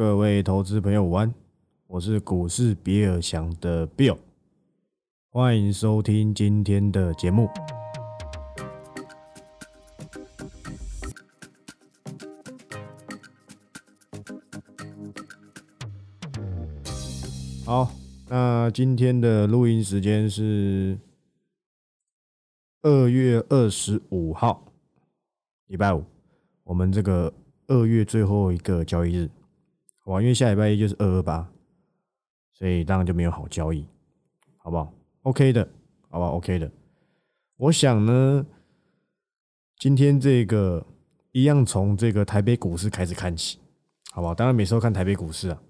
各位投资朋友午安，我是股市比尔翔的 Bill，欢迎收听今天的节目。好，那今天的录音时间是二月二十五号，礼拜五，我们这个二月最后一个交易日，哇？因为下礼拜一就是二二八，所以当然就没有好交易，好不好？OK 的，好不好？OK 的。我想呢，今天这个一样从这个台北股市开始看起，好不好？当然每次都看台北股市啊。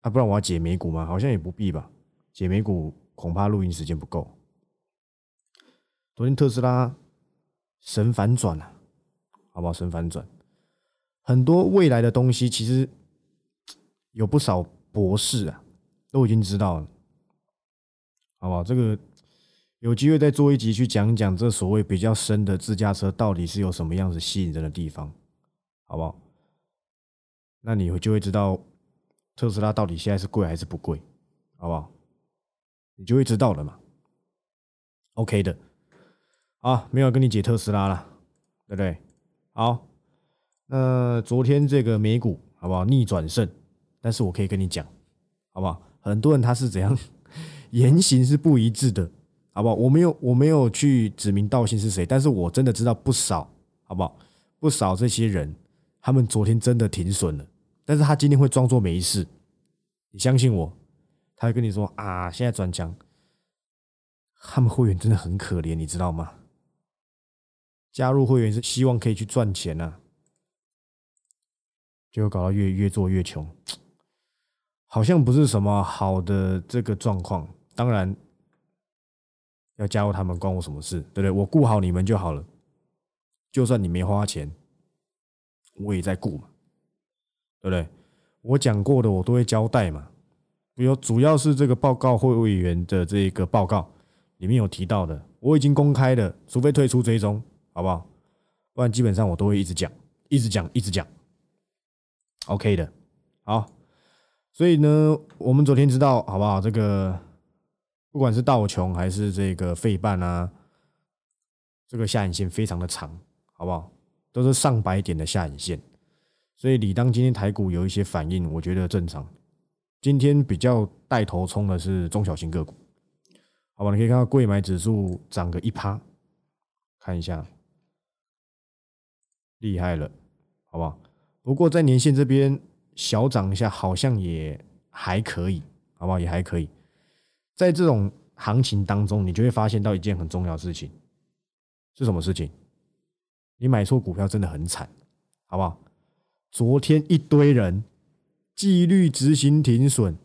啊，不然我要解美股吗？好像也不必吧。解美股恐怕录音时间不够。昨天特斯拉神反转了，好不好？神反转，很多未来的东西其实有不少博士啊都已经知道了，好不好？这个有机会再做一集去讲讲这所谓比较深的自驾车到底是有什么样子吸引人的地方，好不好？那你就会知道。特斯拉到底现在是贵还是不贵，好不好？你就会知道了嘛。OK 的，啊，没有跟你解特斯拉了，对不对？好，那昨天这个美股好不好逆转胜？但是我可以跟你讲，好不好？很多人他是怎样 言行是不一致的，好不好？我没有我没有去指名道姓是谁，但是我真的知道不少，好不好？不少这些人，他们昨天真的停损了。但是他今天会装作没事，你相信我，他会跟你说啊，现在转强，他们会员真的很可怜，你知道吗？加入会员是希望可以去赚钱呐，结果搞到越越做越穷，好像不是什么好的这个状况。当然，要加入他们关我什么事，对不对？我顾好你们就好了，就算你没花钱，我也在顾嘛。对不对？我讲过的，我都会交代嘛。比如，主要是这个报告会委员的这个报告里面有提到的，我已经公开的，除非退出追踪，好不好？不然基本上我都会一直讲，一直讲，一直讲。OK 的，好。所以呢，我们昨天知道，好不好？这个不管是道琼还是这个费半啊，这个下影线非常的长，好不好？都是上百点的下影线。所以，理当今天台股有一些反应，我觉得正常。今天比较带头冲的是中小型个股，好吧？你可以看到贵买指数涨个一趴，看一下，厉害了，好不好？不过在年线这边小涨一下，好像也还可以，好不好？也还可以。在这种行情当中，你就会发现到一件很重要的事情，是什么事情？你买错股票真的很惨，好不好？昨天一堆人纪律执行停损，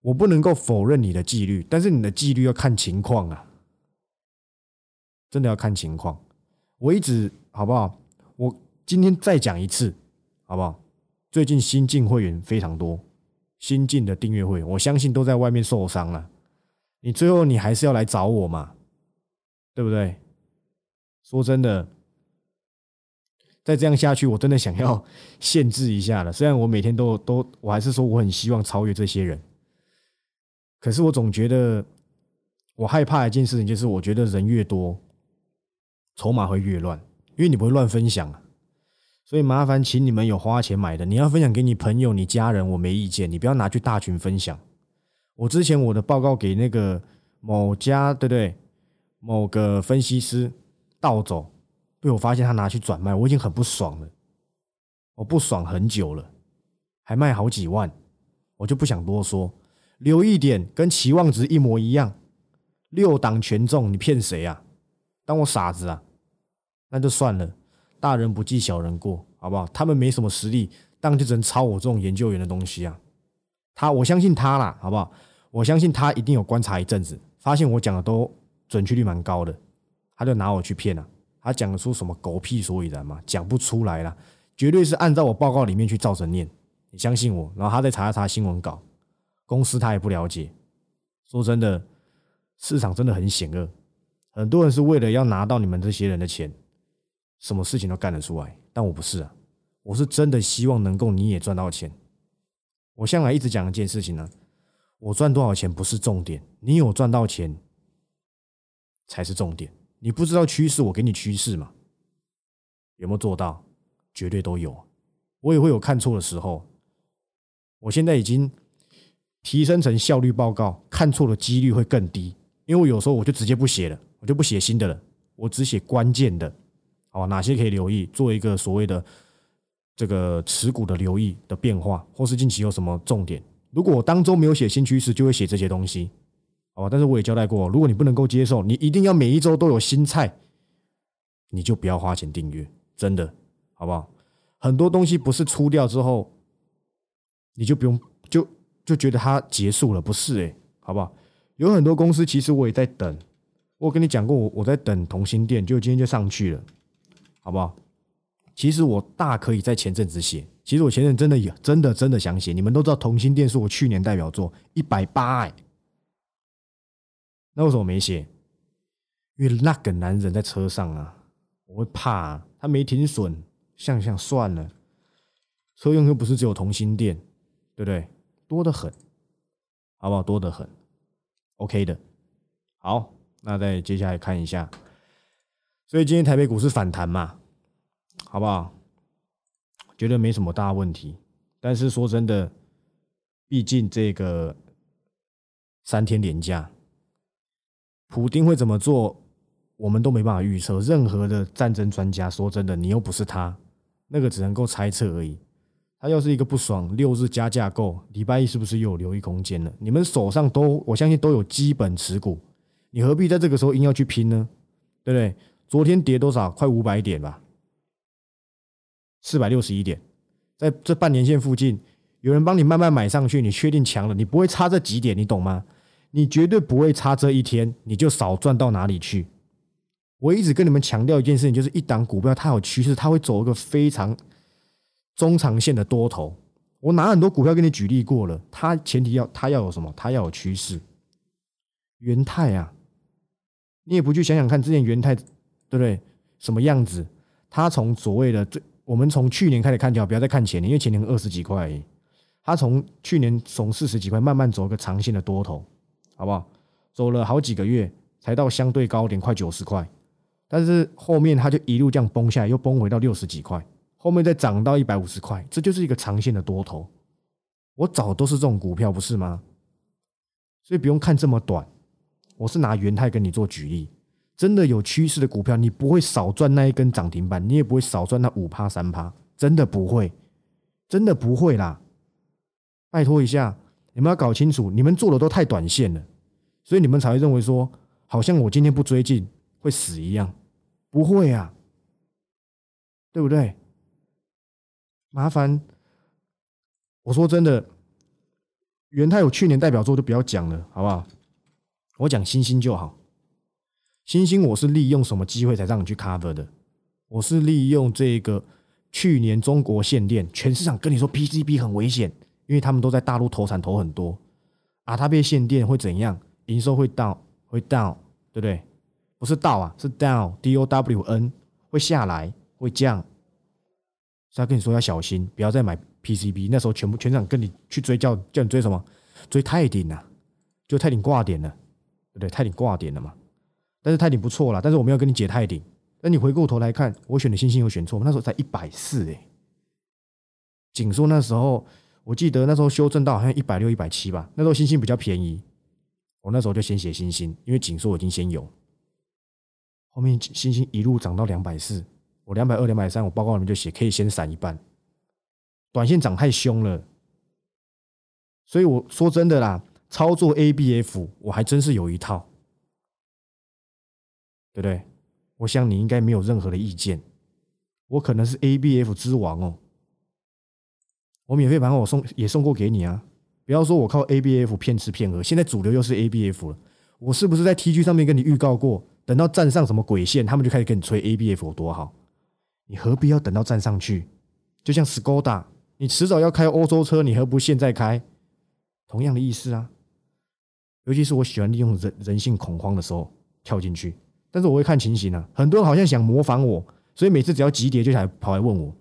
我不能够否认你的纪律，但是你的纪律要看情况啊，真的要看情况。我一直好不好？我今天再讲一次，好不好？最近新进会员非常多，新进的订阅会，我相信都在外面受伤了。你最后你还是要来找我嘛，对不对？说真的。再这样下去，我真的想要 限制一下了。虽然我每天都都，我还是说我很希望超越这些人，可是我总觉得我害怕一件事情，就是我觉得人越多，筹码会越乱，因为你不会乱分享啊。所以麻烦请你们有花钱买的，你要分享给你朋友、你家人，我没意见，你不要拿去大群分享。我之前我的报告给那个某家，对不对？某个分析师盗走。被我发现他拿去转卖，我已经很不爽了，我不爽很久了，还卖好几万，我就不想多说，留一点跟期望值一模一样，六档全中，你骗谁啊？当我傻子啊？那就算了，大人不计小人过，好不好？他们没什么实力，当然就只能抄我这种研究员的东西啊。他，我相信他啦，好不好？我相信他一定有观察一阵子，发现我讲的都准确率蛮高的，他就拿我去骗了。他讲得出什么狗屁所以然吗？讲不出来了，绝对是按照我报告里面去照着念。你相信我，然后他再查一查新闻稿，公司他也不了解。说真的，市场真的很险恶，很多人是为了要拿到你们这些人的钱，什么事情都干得出来。但我不是啊，我是真的希望能够你也赚到钱。我向来一直讲一件事情呢，我赚多少钱不是重点，你有赚到钱才是重点。你不知道趋势，我给你趋势嘛？有没有做到？绝对都有。我也会有看错的时候。我现在已经提升成效率报告，看错的几率会更低。因为我有时候我就直接不写了，我就不写新的了，我只写关键的，好哪些可以留意，做一个所谓的这个持股的留意的变化，或是近期有什么重点。如果我当中没有写新趋势，就会写这些东西，好吧？但是我也交代过，如果你不能够接受，你一定要每一周都有新菜，你就不要花钱订阅，真的，好不好？很多东西不是出掉之后。你就不用就就觉得它结束了，不是诶，好不好？有很多公司其实我也在等，我跟你讲过，我我在等同心店，就今天就上去了，好不好？其实我大可以在前阵子写，其实我前阵真的有真的真的想写，你们都知道同心店是我去年代表作一百八哎，那为什么没写？因为那个男人在车上啊，我会怕他没停损，想想算了，车用又不是只有同心店。对不对？多的很，好不好？多的很，OK 的。好，那再接下来看一下，所以今天台北股市反弹嘛，好不好？觉得没什么大问题。但是说真的，毕竟这个三天连假，普丁会怎么做，我们都没办法预测。任何的战争专家，说真的，你又不是他，那个只能够猜测而已。他要是一个不爽，六日加价购，礼拜一是不是又有留意空间了？你们手上都，我相信都有基本持股，你何必在这个时候硬要去拼呢？对不对？昨天跌多少？快五百点吧，四百六十一点，在这半年线附近，有人帮你慢慢买上去，你确定强了，你不会差这几点，你懂吗？你绝对不会差这一天，你就少赚到哪里去？我一直跟你们强调一件事情，就是一档股票它有趋势，它会走一个非常。中长线的多头，我拿很多股票给你举例过了。它前提要它要有什么？它要有趋势。元泰啊，你也不去想想看，之前元泰对不对？什么样子？它从所谓的最，我们从去年开始看就好，不要再看前年，因为前年二十几块。它从去年从四十几块慢慢走一个长线的多头，好不好？走了好几个月才到相对高点，快九十块。但是后面它就一路这样崩下来，又崩回到六十几块。后面再涨到一百五十块，这就是一个长线的多头。我找都是这种股票，不是吗？所以不用看这么短。我是拿元泰跟你做举例，真的有趋势的股票，你不会少赚那一根涨停板，你也不会少赚那五趴三趴，真的不会，真的不会啦。拜托一下，你们要搞清楚，你们做的都太短线了，所以你们才会认为说，好像我今天不追进会死一样，不会啊，对不对？麻烦，我说真的，元泰有去年代表作就不要讲了，好不好？我讲星星就好。星星我是利用什么机会才让你去 cover 的？我是利用这个去年中国限电，全市场跟你说 PCB 很危险，因为他们都在大陆投产投很多啊，它被限电会怎样？营收会 down，会 down，对不对？不是到啊，是 down，D O W N 会下来，会降。是要跟你说要小心，不要再买 PCB。那时候全部全场跟你去追，叫叫你追什么？追泰鼎啊，就泰鼎挂点了，对不对？泰鼎挂点了嘛。但是泰鼎不错啦，但是我没有跟你解泰鼎。那你回过头来看，我选的星星有选错吗？那时候才一百四哎。锦硕那时候，我记得那时候修正到好像一百六、一百七吧。那时候星星比较便宜，我那时候就先写星星，因为锦硕已经先有。后面星星一路涨到两百四。我两百二、两百三，我报告里面就写可以先闪一半。短线涨太凶了，所以我说真的啦，操作 ABF 我还真是有一套，对不对？我想你应该没有任何的意见。我可能是 ABF 之王哦，我免费盘我送也送过给你啊！不要说我靠 ABF 骗吃骗喝，现在主流又是 ABF 了，我是不是在 TG 上面跟你预告过？等到站上什么鬼线，他们就开始跟你吹 ABF 有多好。你何必要等到站上去？就像 Skoda，你迟早要开欧洲车，你何不现在开？同样的意思啊。尤其是我喜欢利用人人性恐慌的时候跳进去，但是我会看情形啊。很多人好像想模仿我，所以每次只要急跌就想跑来问我。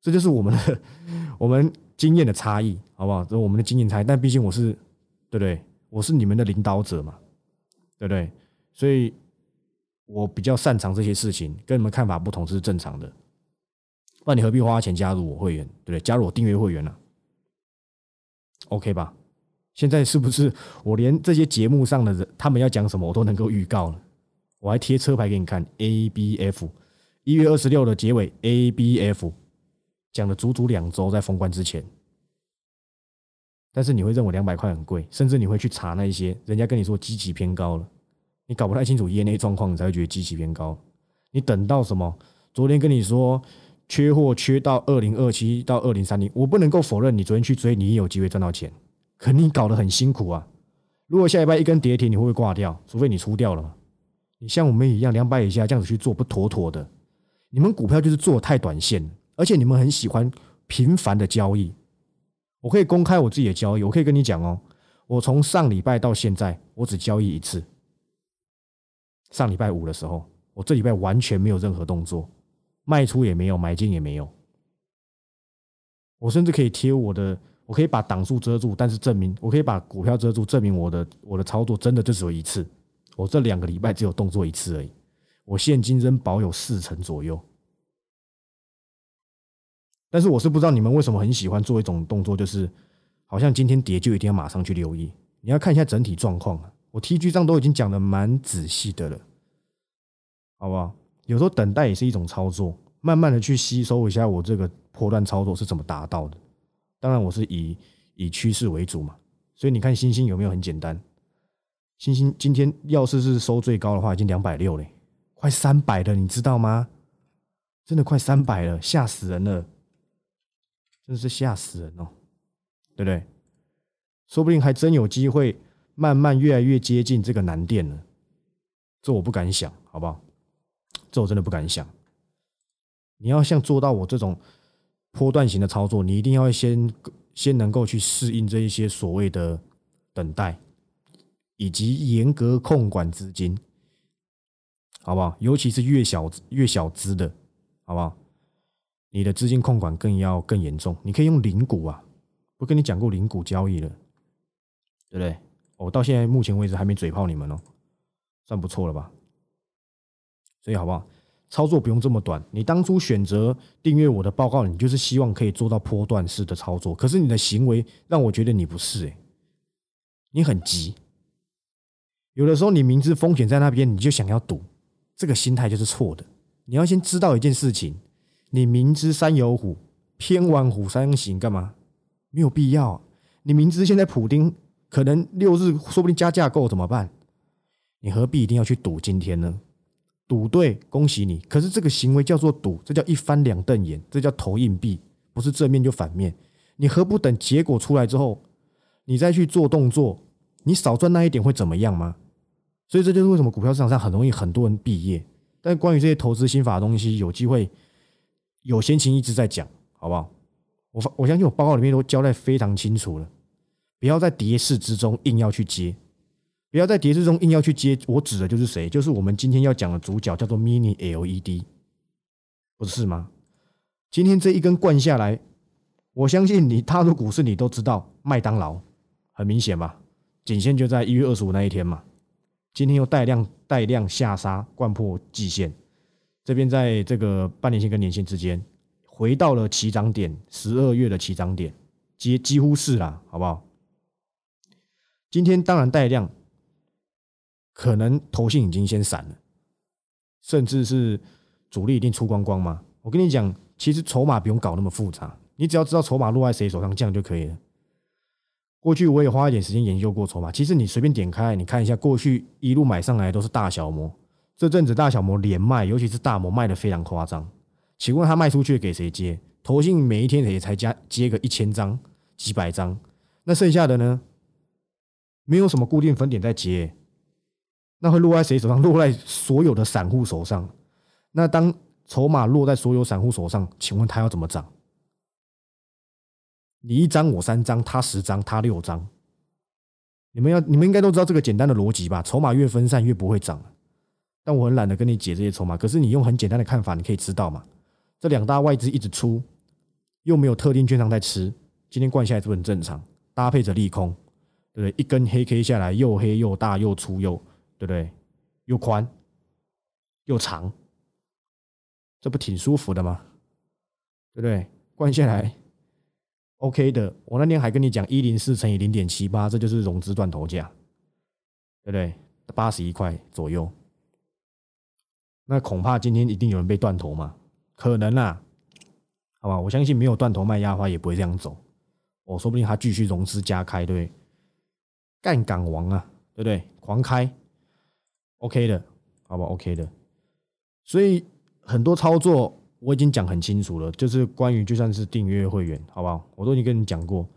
这就是我们的 我们经验的差异，好不好？这是我们的经验差异。但毕竟我是对不对？我是你们的领导者嘛，对不对？所以我比较擅长这些事情，跟你们看法不同是正常的。那你何必花钱加入我会员，对不对？加入我订阅会员呢？OK 吧？现在是不是我连这些节目上的人他们要讲什么我都能够预告了？我还贴车牌给你看，A B F，一月二十六的结尾，A B F 讲了足足两周，在封关之前。但是你会认为两百块很贵，甚至你会去查那一些人家跟你说机器偏高了，你搞不太清楚业内状况，你才会觉得机器偏高。你等到什么？昨天跟你说缺货缺到二零二七到二零三零，我不能够否认你昨天去追，你也有机会赚到钱。可你搞得很辛苦啊！如果下礼拜一根跌停，你会不会挂掉？除非你出掉了。你像我们一样两百以下这样子去做不妥妥的。你们股票就是做太短线，而且你们很喜欢频繁的交易。我可以公开我自己的交易，我可以跟你讲哦，我从上礼拜到现在，我只交易一次。上礼拜五的时候，我这礼拜完全没有任何动作，卖出也没有，买进也没有。我甚至可以贴我的。我可以把档数遮住，但是证明我可以把股票遮住，证明我的我的操作真的就只有一次。我这两个礼拜只有动作一次而已，我现金仍保有四成左右。但是我是不知道你们为什么很喜欢做一种动作，就是好像今天跌就一定要马上去留意。你要看一下整体状况啊。我 T G 上都已经讲的蛮仔细的了，好不好？有时候等待也是一种操作，慢慢的去吸收一下我这个破断操作是怎么达到的。当然，我是以以趋势为主嘛，所以你看星星有没有很简单？星星今天要是是收最高的话，已经两百六嘞，快三百了，你知道吗？真的快三百了，吓死人了，真的是吓死人哦，对不对？说不定还真有机会慢慢越来越接近这个难点了，这我不敢想，好不好？这我真的不敢想。你要像做到我这种。波段型的操作，你一定要先先能够去适应这一些所谓的等待，以及严格控管资金，好不好？尤其是越小越小资的，好不好？你的资金控管更要更严重。你可以用零股啊，我跟你讲过零股交易了，对不对？我到现在目前为止还没嘴炮你们哦，算不错了吧？所以好不好？操作不用这么短。你当初选择订阅我的报告，你就是希望可以做到波段式的操作。可是你的行为让我觉得你不是诶，你很急。有的时候你明知风险在那边，你就想要赌，这个心态就是错的。你要先知道一件事情：你明知山有虎，偏往虎山行，干嘛？没有必要。你明知现在普丁可能六日说不定加价购怎么办？你何必一定要去赌今天呢？赌对，恭喜你。可是这个行为叫做赌，这叫一翻两瞪眼，这叫投硬币，不是正面就反面。你何不等结果出来之后，你再去做动作？你少赚那一点会怎么样吗？所以这就是为什么股票市场上很容易很多人毕业。但关于这些投资心法的东西，有机会有闲情一直在讲，好不好？我我相信我报告里面都交代非常清楚了，不要在跌势之中硬要去接。不要在跌势中硬要去接，我指的就是谁？就是我们今天要讲的主角，叫做 Mini LED，不是吗？今天这一根灌下来，我相信你踏入股市，你都知道麦当劳很明显吧？仅限就在一月二十五那一天嘛。今天又带量带量下杀，灌破季线，这边在这个半年线跟年线之间回到了起涨点，十二月的起涨点，几几乎是啦，好不好？今天当然带量。可能头信已经先散了，甚至是主力一定出光光吗？我跟你讲，其实筹码不用搞那么复杂，你只要知道筹码落在谁手上，这样就可以了。过去我也花一点时间研究过筹码，其实你随便点开，你看一下过去一路买上来都是大小模，这阵子大小模连卖，尤其是大模卖的非常夸张。请问他卖出去给谁接？投信每一天也才加接个一千张、几百张，那剩下的呢？没有什么固定分点在接。那会落在谁手上？落在所有的散户手上。那当筹码落在所有散户手上，请问他要怎么涨？你一张我三张，他十张，他六张。你们要，你们应该都知道这个简单的逻辑吧？筹码越分散，越不会涨。但我很懒得跟你解这些筹码。可是你用很简单的看法，你可以知道嘛？这两大外资一直出，又没有特定券商在吃，今天灌下来是不是很正常？搭配着利空，对不对？一根黑 K 下来，又黑又大又粗又，对不对？又宽又长，这不挺舒服的吗？对不对？灌下来，OK 的。我那天还跟你讲，一零四乘以零点七八，这就是融资断头价，对不对？八十一块左右。那恐怕今天一定有人被断头嘛？可能啊，好吧，我相信没有断头卖压花，也不会这样走。我说不定他继续融资加开，对不对，干港王啊，对不对？狂开，OK 的，好吧，OK 的。所以很多操作我已经讲很清楚了，就是关于就算是订阅会员，好不好？我都已经跟你讲过，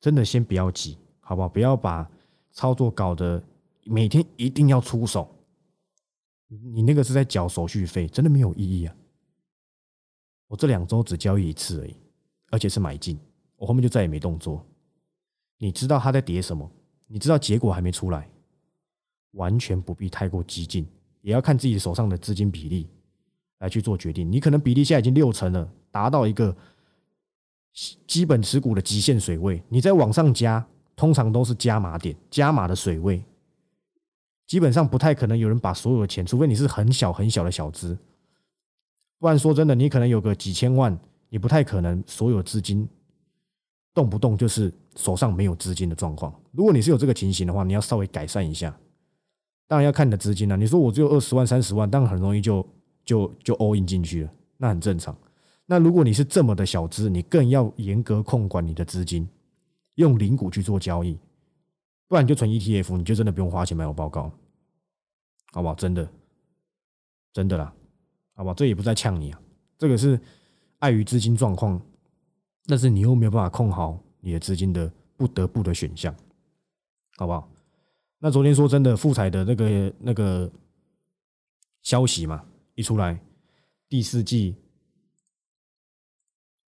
真的先不要急，好不好？不要把操作搞得每天一定要出手。你那个是在缴手续费，真的没有意义啊！我这两周只交易一次而已，而且是买进，我后面就再也没动作。你知道他在叠什么？你知道结果还没出来，完全不必太过激进，也要看自己手上的资金比例来去做决定。你可能比例现在已经六成了，达到一个基本持股的极限水位，你再往上加，通常都是加码点，加码的水位。基本上不太可能有人把所有的钱，除非你是很小很小的小资，不然说真的，你可能有个几千万，你不太可能所有资金动不动就是手上没有资金的状况。如果你是有这个情形的话，你要稍微改善一下。当然要看你的资金了。你说我只有二十万、三十万，当然很容易就就就 all in 进去了，那很正常。那如果你是这么的小资，你更要严格控管你的资金，用零股去做交易。不然你就存 ETF，你就真的不用花钱买我报告，好不好？真的，真的啦，好不好？这也不在呛你啊，这个是碍于资金状况，但是你又没有办法控好你的资金的不得不的选项，好不好？那昨天说真的，富彩的那个那个消息嘛，一出来，第四季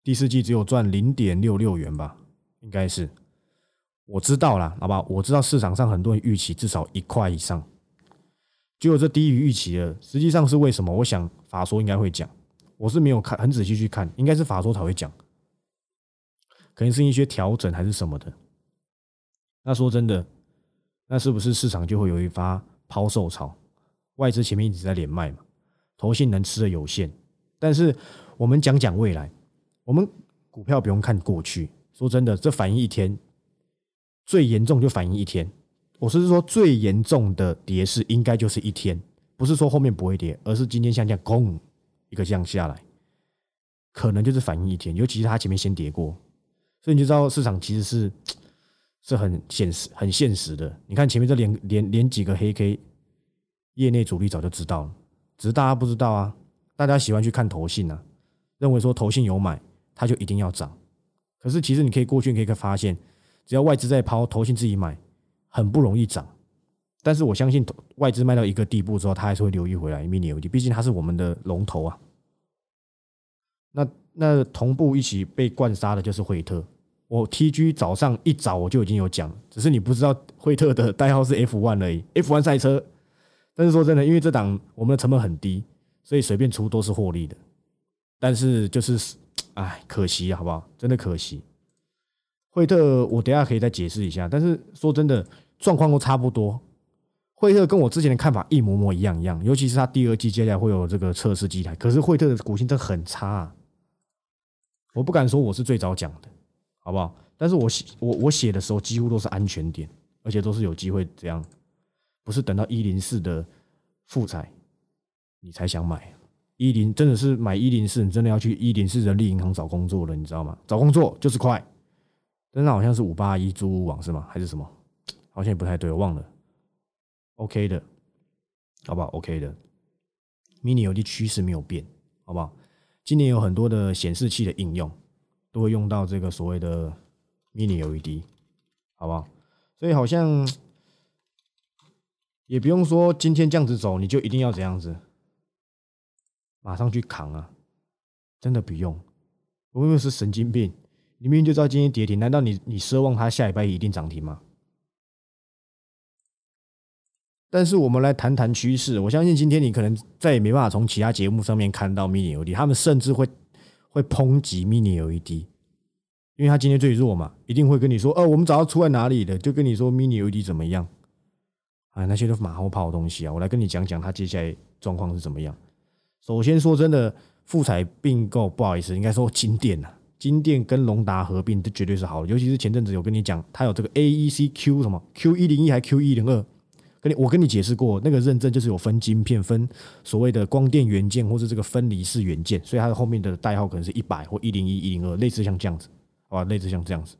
第四季只有赚零点六六元吧，应该是。我知道了，好吧，我知道市场上很多人预期至少一块以上，结果这低于预期了。实际上是为什么？我想法说应该会讲，我是没有看很仔细去看，应该是法说才会讲，可能是一些调整还是什么的。那说真的，那是不是市场就会有一发抛售潮？外资前面一直在连卖嘛，投信能吃的有限。但是我们讲讲未来，我们股票不用看过去。说真的，这反映一天。最严重就反映一天，我是说最严重的跌势应该就是一天，不是说后面不会跌，而是今天像这样咣一个这样下来，可能就是反映一天，尤其是它前面先跌过，所以你就知道市场其实是 是很现实、很现实的。你看前面这连连连几个黑 K，业内主力早就知道了，只是大家不知道啊。大家喜欢去看投信啊，认为说投信有买，它就一定要涨。可是其实你可以过去你可以发现。只要外资在抛，投信自己买，很不容易涨。但是我相信外资卖到一个地步之后，它还是会留意回来。mini LED，毕竟它是我们的龙头啊。那那同步一起被灌杀的就是惠特。我 TG 早上一早我就已经有讲，只是你不知道惠特的代号是 F one 而已，F one 赛车。但是说真的，因为这档我们的成本很低，所以随便出都是获利的。但是就是，哎，可惜好不好？真的可惜。惠特，我等下可以再解释一下。但是说真的，状况都差不多。惠特跟我之前的看法一模模一样一样，尤其是他第二季接下来会有这个测试机台。可是惠特的股性真的很差，我不敢说我是最早讲的，好不好？但是我写我我写的时候几乎都是安全点，而且都是有机会这样，不是等到一零四的复彩你才想买。一零真的是买一零四，你真的要去一零四人力银行找工作了，你知道吗？找工作就是快。但那好像是五八一租屋网是吗？还是什么？好像也不太对，我忘了。OK 的，好不好？OK 的，Mini LED 趋势没有变，好不好？今年有很多的显示器的应用都会用到这个所谓的 Mini LED，好不好？所以好像也不用说今天这样子走，你就一定要怎样子，马上去扛啊！真的不用，我又是神经病。你明明就知道今天跌停，难道你你奢望它下礼拜一定涨停吗？但是我们来谈谈趋势，我相信今天你可能再也没办法从其他节目上面看到 mini 有利，他们甚至会会抨击 Mini LED，因为它今天最弱嘛，一定会跟你说，哦，我们找到出在哪里的，就跟你说 Mini LED 怎么样，啊，那些都马后炮的东西啊，我来跟你讲讲它接下来状况是怎么样。首先说真的，富彩并购，不好意思，应该说金店呐，金店跟龙达合并，这绝对是好的，尤其是前阵子有跟你讲，它有这个 AEC Q 什么 Q 一零一还 Q 一零二。跟你我跟你解释过，那个认证就是有分晶片、分所谓的光电元件或者这个分离式元件，所以它的后面的代号可能是一百或一零一、一零二，类似像这样子，好吧？类似像这样子。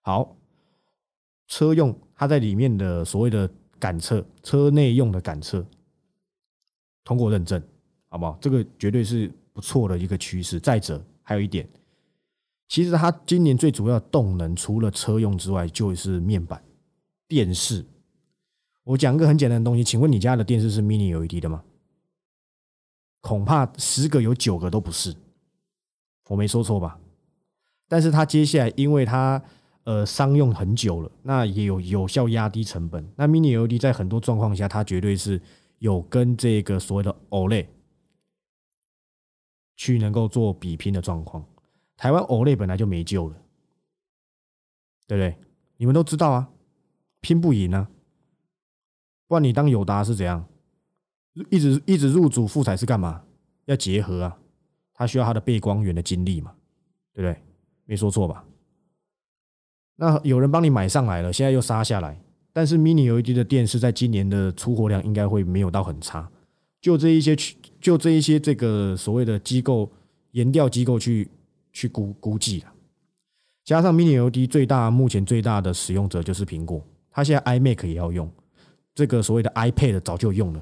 好，车用它在里面的所谓的感测，车内用的感测通过认证，好不好？这个绝对是不错的一个趋势。再者，还有一点，其实它今年最主要的动能，除了车用之外，就是面板、电视。我讲一个很简单的东西，请问你家的电视是 Mini LED 的吗？恐怕十个有九个都不是，我没说错吧？但是它接下来，因为它呃商用很久了，那也有有效压低成本。那 Mini LED 在很多状况下，它绝对是有跟这个所谓的 OLED 去能够做比拼的状况。台湾 OLED 本来就没救了，对不对？你们都知道啊，拼不赢啊。不然你当友达是怎样？一直一直入主富彩是干嘛？要结合啊，它需要它的背光源的精力嘛，对不对？没说错吧？那有人帮你买上来了，现在又杀下来。但是 Mini LED 的电视在今年的出货量应该会没有到很差。就这一些去，就这一些这个所谓的机构研调机构去去估估计了。加上 Mini LED 最大目前最大的使用者就是苹果，它现在 iMac 也要用。这个所谓的 iPad 早就用了，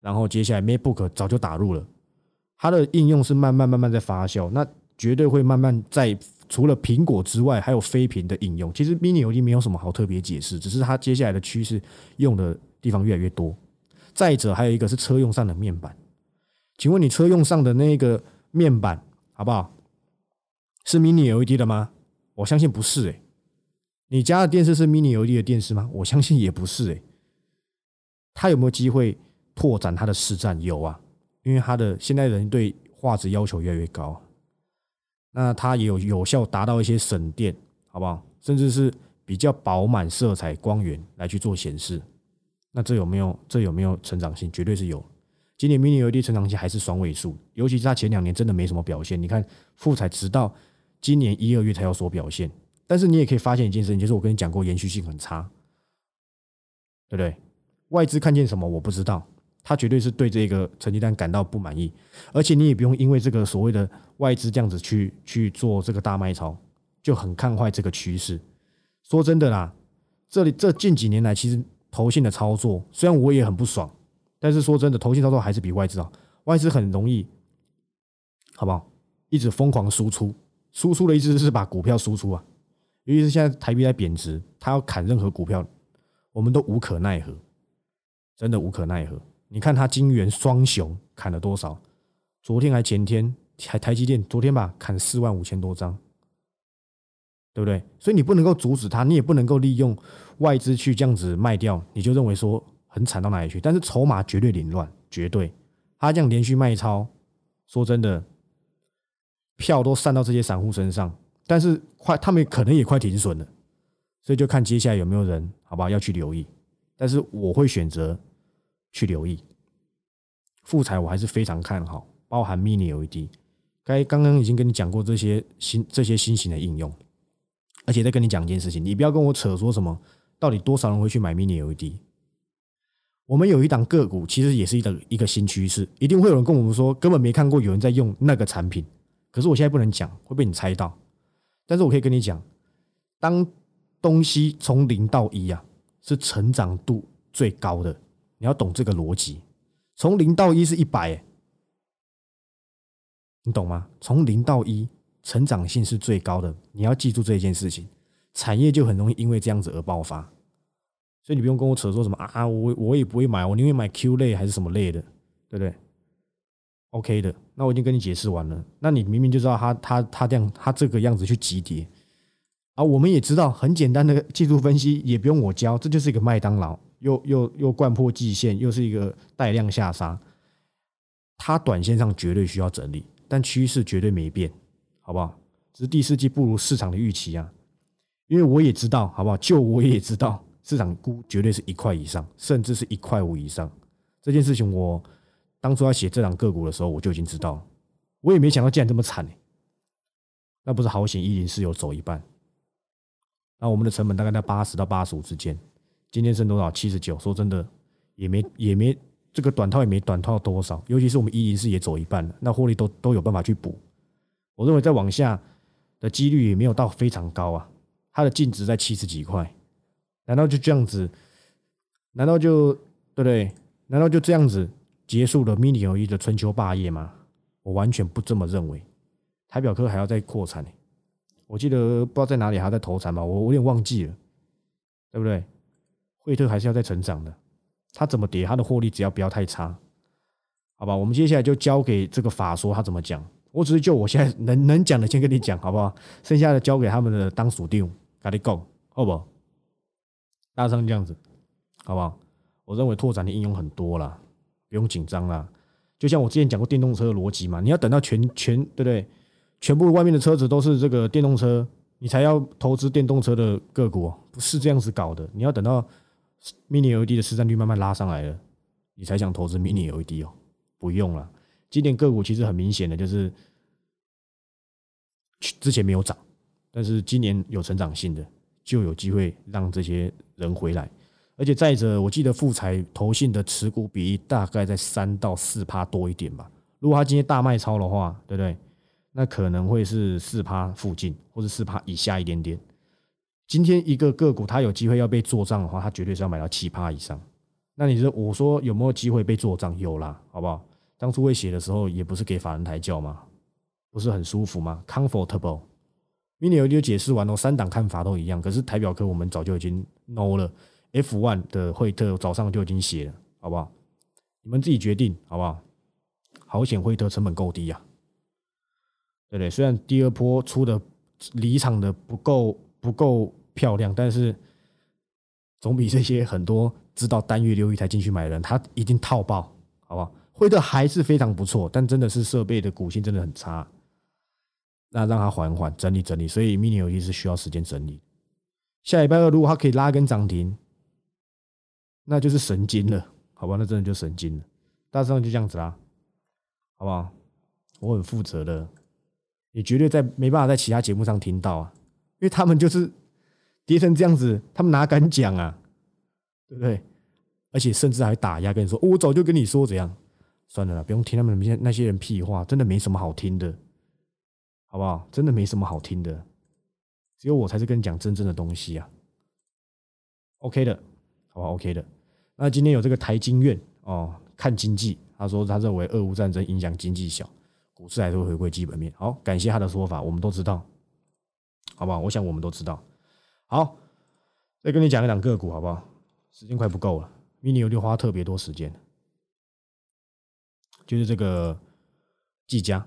然后接下来 MacBook 早就打入了，它的应用是慢慢慢慢在发酵，那绝对会慢慢在除了苹果之外，还有非屏的应用。其实 Mini LED 没有什么好特别解释，只是它接下来的趋势用的地方越来越多。再者，还有一个是车用上的面板，请问你车用上的那个面板好不好？是 Mini LED 的吗？我相信不是诶。你家的电视是 Mini LED 的电视吗？我相信也不是诶。它有没有机会拓展它的市占？有啊，因为它的现在人对画质要求越来越高，那它也有有效达到一些省电，好不好？甚至是比较饱满色彩光源来去做显示，那这有没有这有没有成长性？绝对是有。今年 Mini LED 成长性还是双位数，尤其是它前两年真的没什么表现。你看富彩直到今年一二月才有所表现，但是你也可以发现一件事情，就是我跟你讲过，延续性很差，对不对？外资看见什么我不知道，他绝对是对这个成绩单感到不满意，而且你也不用因为这个所谓的外资这样子去去做这个大卖超，就很看坏这个趋势。说真的啦，这里这近几年来，其实投信的操作虽然我也很不爽，但是说真的，投信操作还是比外资好。外资很容易，好不好？一直疯狂输出，输出的意思是把股票输出啊。尤其是现在台币在贬值，他要砍任何股票，我们都无可奈何。真的无可奈何。你看它金元双雄砍了多少？昨天还前天台台积电昨天吧砍四万五千多张，对不对？所以你不能够阻止它，你也不能够利用外资去这样子卖掉，你就认为说很惨到哪里去？但是筹码绝对凌乱，绝对。他这样连续卖超，说真的，票都散到这些散户身上，但是快他们可能也快停损了，所以就看接下来有没有人，好不好？要去留意。但是我会选择去留意富彩，我还是非常看好，包含 Mini LED。该刚刚已经跟你讲过这些新这些新型的应用，而且再跟你讲一件事情，你不要跟我扯说什么到底多少人会去买 Mini LED。我们有一档个股，其实也是一个一个新趋势，一定会有人跟我们说根本没看过有人在用那个产品。可是我现在不能讲，会被你猜到。但是我可以跟你讲，当东西从零到一啊。是成长度最高的，你要懂这个逻辑。从零到一是一百，你懂吗？从零到一，成长性是最高的，你要记住这一件事情。产业就很容易因为这样子而爆发，所以你不用跟我扯说什么啊，我我也不会买，我宁愿买 Q 类还是什么类的，对不对？OK 的，那我已经跟你解释完了。那你明明就知道他他他这样他这个样子去急跌。啊，我们也知道很简单的技术分析，也不用我教，这就是一个麦当劳，又又又灌破季线，又是一个带量下杀，它短线上绝对需要整理，但。趋势绝对没变，好不好？只是第四季不如市场的预期啊。因为我也知道，好不好？就我也知道，市场估绝对是一块以上，甚至是一块五以上。这件事情我当初要写这档个股的时候，我就已经知道。我也没想到竟然这么惨那不是好险一零四有走一半。那我们的成本大概在八十到八十五之间，今天剩多少？七十九。说真的，也没也没这个短套也没短套多少。尤其是我们一零四也走一半了，那获利都都有办法去补。我认为再往下的几率也没有到非常高啊。它的净值在七十几块，难道就这样子？难道就对不对？难道就这样子结束了 mini LED 的春秋霸业吗？我完全不这么认为。台表科还要再扩产呢，我记得不知道在哪里还要再投产吧，我我有点忘记了，对不对？惠特还是要再成长的，他怎么跌，他的获利只要不要太差，好吧？我们接下来就交给这个法说他怎么讲，我只是就我现在能能讲的先跟你讲，好不好？剩下的交给他们的当属定。赶紧讲，好不好？大上这样子，好不好？我认为拓展的应用很多了，不用紧张啦。就像我之前讲过电动车的逻辑嘛，你要等到全全对不对？全部外面的车子都是这个电动车，你才要投资电动车的个股，不是这样子搞的。你要等到 mini LED 的市占率慢慢拉上来了，你才想投资 mini LED 哦。不用了，今年个股其实很明显的就是，之前没有涨。但是今年有成长性的，就有机会让这些人回来。而且再者，我记得富彩投信的持股比例大概在三到四趴多一点吧。如果他今天大卖超的话，对不对？那可能会是四趴附近，或者四趴以下一点点。今天一个个股它有机会要被做账的话，它绝对是要买到七趴以上。那你说，我说有没有机会被做账？有啦，好不好？当初会写的时候，也不是给法人抬轿吗？不是很舒服吗？Comfortable。mini LED 解释完了，三档看法都一样。可是台表科我们早就已经 know 了，F one 的惠特早上就已经写了，好不好？你们自己决定，好不好？好险惠特成本够低呀，对不对？虽然第二波出的离场的不够不够漂亮，但是总比这些很多知道单月六亿才进去买的人，他一定套爆，好不好？惠特还是非常不错，但真的是设备的股性真的很差。那让它缓缓整理整理，所以 mini LED 是需要时间整理。下礼拜二如果它可以拉根涨停，那就是神经了，好吧？那真的就神经了。大致上就这样子啦，好不好？我很负责的，你绝对在没办法在其他节目上听到啊，因为他们就是跌成这样子，他们哪敢讲啊？对不对？而且甚至还打压跟你说，我早就跟你说怎样，算了啦，不用听他们那些那些人屁话，真的没什么好听的。好不好？真的没什么好听的，只有我才是跟你讲真正的东西啊。OK 的，好吧，OK 的。那今天有这个台经院哦，看经济，他说他认为俄乌战争影响经济小，股市还是会回归基本面。好，感谢他的说法，我们都知道，好不好？我想我们都知道。好，再跟你讲一讲个股，好不好？时间快不够了，mini 有就花特别多时间，就是这个技嘉。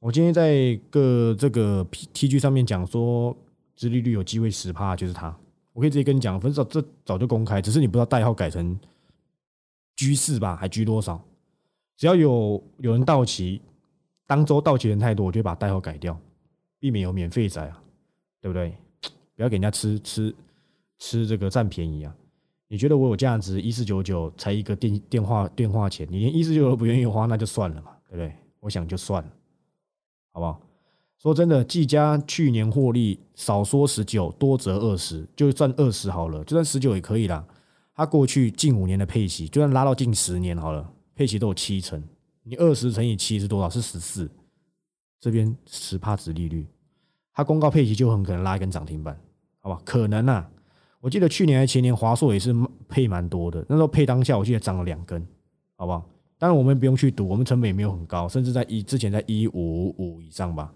我今天在个这个 P T G 上面讲说，殖利率有机会十趴，就是它。我可以直接跟你讲，分手这早就公开，只是你不知道代号改成 G 四吧，还 G 多少？只要有有人到期，当周到期人太多，我就把代号改掉，避免有免费仔啊，对不对？不要给人家吃吃吃这个占便宜啊！你觉得我有价值，一四九九才一个电电话电话钱，你连一四九九都不愿意花，那就算了嘛，对不对？我想就算了。好不好？说真的，技嘉去年获利少说十九，多则二十，就算二十好了，就算十九也可以啦。它过去近五年的配息，就算拉到近十年好了，配息都有七成。你二十乘以七是多少？是十四。这边十帕值利率，它公告配息就很可能拉一根涨停板，好吧？可能啊。我记得去年还前年华硕也是配蛮多的，那时候配当下我记得涨了两根，好不好？当然我们不用去赌，我们成本也没有很高，甚至在一之前在一五五以上吧，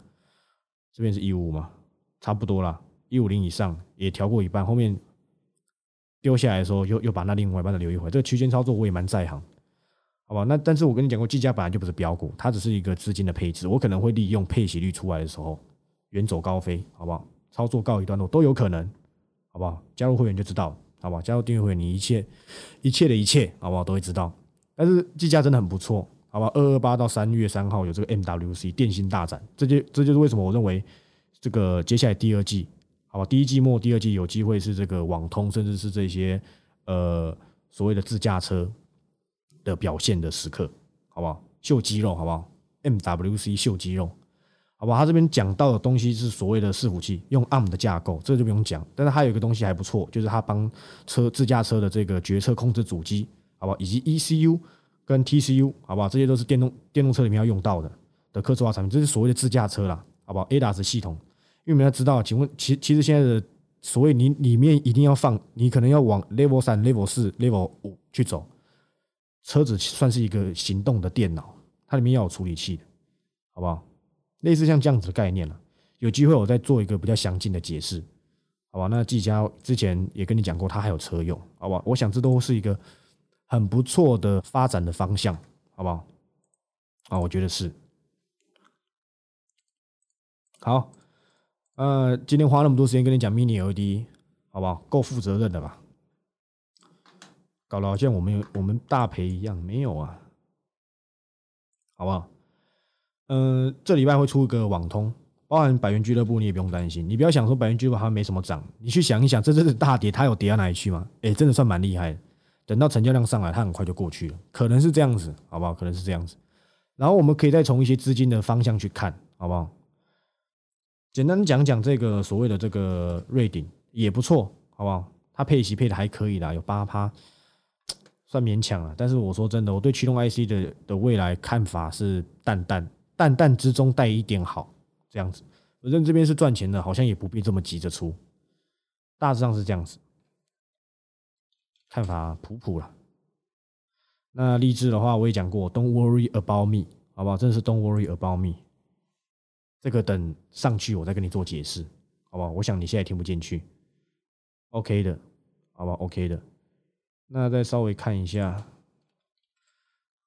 这边是一五五嘛，差不多啦，一五零以上也调过一半，后面丢下来的时候又又把那另外一半的留一回，这个区间操作我也蛮在行，好吧？那但是我跟你讲过，技嘉本来就不是标股，它只是一个资金的配置，我可能会利用配息率出来的时候远走高飞，好不好？操作告一段落都有可能，好不好？加入会员就知道，好不好？加入订阅会员，你一切一切的一切，好不好？都会知道。但是技嘉真的很不错，好吧？二二八到三月三号有这个 MWC 电信大展，这就这就是为什么我认为这个接下来第二季，好吧？第一季末、第二季有机会是这个网通，甚至是这些呃所谓的自驾车的表现的时刻，好不好？秀肌肉，好不好？MWC 秀肌肉。好吧，他这边讲到的东西是所谓的伺服器，用 ARM 的架构，这就不用讲。但是还有一个东西还不错，就是他帮车自驾车的这个决策控制主机，好吧，以及 ECU 跟 TCU，好不好？这些都是电动电动车里面要用到的的科技化产品，这是所谓的自驾车啦，好不好？ADAS 系统，因为我们要知道，请问，其其实现在的所谓你里面一定要放，你可能要往 Level 三、Level 四、Level 五去走，车子算是一个行动的电脑，它里面要有处理器的，好不好？类似像这样子的概念了，有机会我再做一个比较详尽的解释，好吧？那技嘉之前也跟你讲过，它还有车用，好吧？我想这都是一个很不错的发展的方向，好不好？啊，我觉得是。好，呃，今天花那么多时间跟你讲 Mini LED，好不好？够负责任的吧？搞得好像我们有我们大赔一样，没有啊，好不好？嗯，这礼拜会出一个网通，包含百元俱乐部，你也不用担心。你不要想说百元俱乐部好像没什么涨，你去想一想，这真是大跌，它有跌到哪里去吗？哎，真的算蛮厉害。等到成交量上来，它很快就过去了，可能是这样子，好不好？可能是这样子。然后我们可以再从一些资金的方向去看，好不好？简单讲讲这个所谓的这个瑞鼎也不错，好不好？它配息配的还可以啦，有八趴，算勉强了。但是我说真的，我对驱动 IC 的的未来看法是淡淡。淡淡之中带一点好，这样子，反正这边是赚钱的，好像也不必这么急着出，大致上是这样子，看法普普了。那励志的话，我也讲过，Don't worry about me，好不好？真的是 Don't worry about me，这个等上去我再跟你做解释，好不好？我想你现在听不进去，OK 的，好吧？OK 的，那再稍微看一下。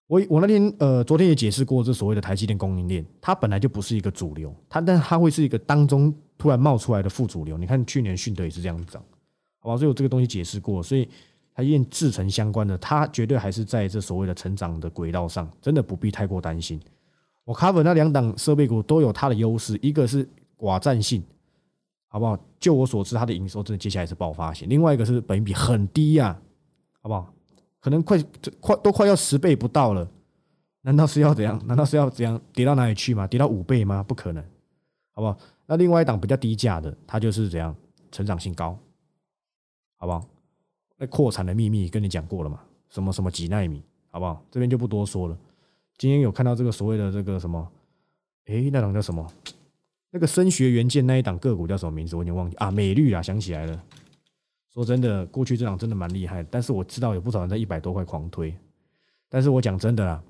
我我那天呃，昨天也解释过，这所谓的台积电供应链，它本来就不是一个主流，它但它会是一个当中突然冒出来的副主流。你看去年迅德也是这样涨，好吧？所以我这个东西解释过，所以它验制成相关的，它绝对还是在这所谓的成长的轨道上，真的不必太过担心。我 cover 那两档设备股都有它的优势，一个是寡占性，好不好？就我所知，它的营收真的接下来是爆发型，另外一个是本比很低呀，好不好？可能快快都快要十倍不到了，难道是要怎样？难道是要怎样跌到哪里去吗？跌到五倍吗？不可能，好不好？那另外一档比较低价的，它就是怎样成长性高，好不好？那扩产的秘密跟你讲过了嘛？什么什么几纳米，好不好？这边就不多说了。今天有看到这个所谓的这个什么？诶，那档叫什么？那个声学元件那一档个股叫什么名字？我已经忘记啊，美绿啊，想起来了。说真的，过去这场真的蛮厉害，但是我知道有不少人在一百多块狂推。但是我讲真的啦，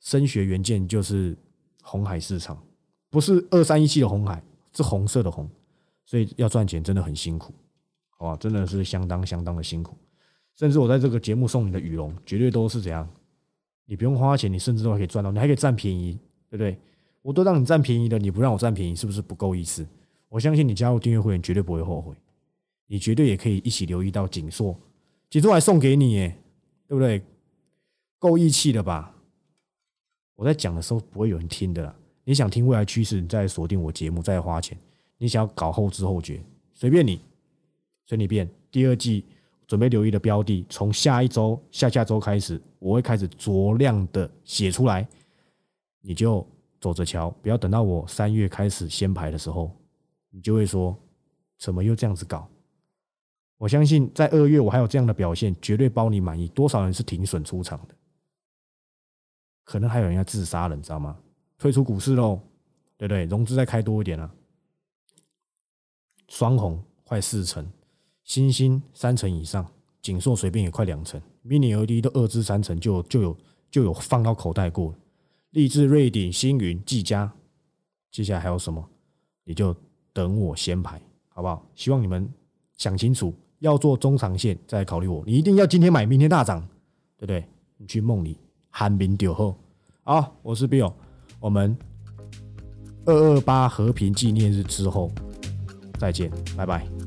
声学元件就是红海市场，不是二三一七的红海，是红色的红，所以要赚钱真的很辛苦，好吧？真的是相当相当的辛苦。甚至我在这个节目送你的羽绒，绝对都是怎样，你不用花钱，你甚至都可以赚到，你还可以占便宜，对不对？我都让你占便宜了，你不让我占便宜，是不是不够意思？我相信你加入订阅会员绝对不会后悔。你绝对也可以一起留意到锦硕，锦硕还送给你，耶，对不对？够义气的吧？我在讲的时候不会有人听的啦。你想听未来趋势，你再锁定我节目，再花钱。你想要搞后知后觉，随便你，随你便。第二季准备留意的标的，从下一周、下下周开始，我会开始酌量的写出来，你就走着瞧，不要等到我三月开始先排的时候，你就会说，怎么又这样子搞？我相信在二月我还有这样的表现，绝对包你满意。多少人是停损出场的？可能还有人要自杀了，你知道吗？退出股市喽，对不对？融资再开多一点啊。双红快四成，新兴三成以上，锦硕随便也快两成，mini LED 都二至三成，就就有就有放到口袋过。立志、瑞鼎、星云、技嘉，接下来还有什么？你就等我先排，好不好？希望你们想清楚。要做中长线，再考虑我。你一定要今天买，明天大涨，对不对？你去梦里喊名丢后。好，我是 Bill，我们二二八和平纪念日之后再见，拜拜。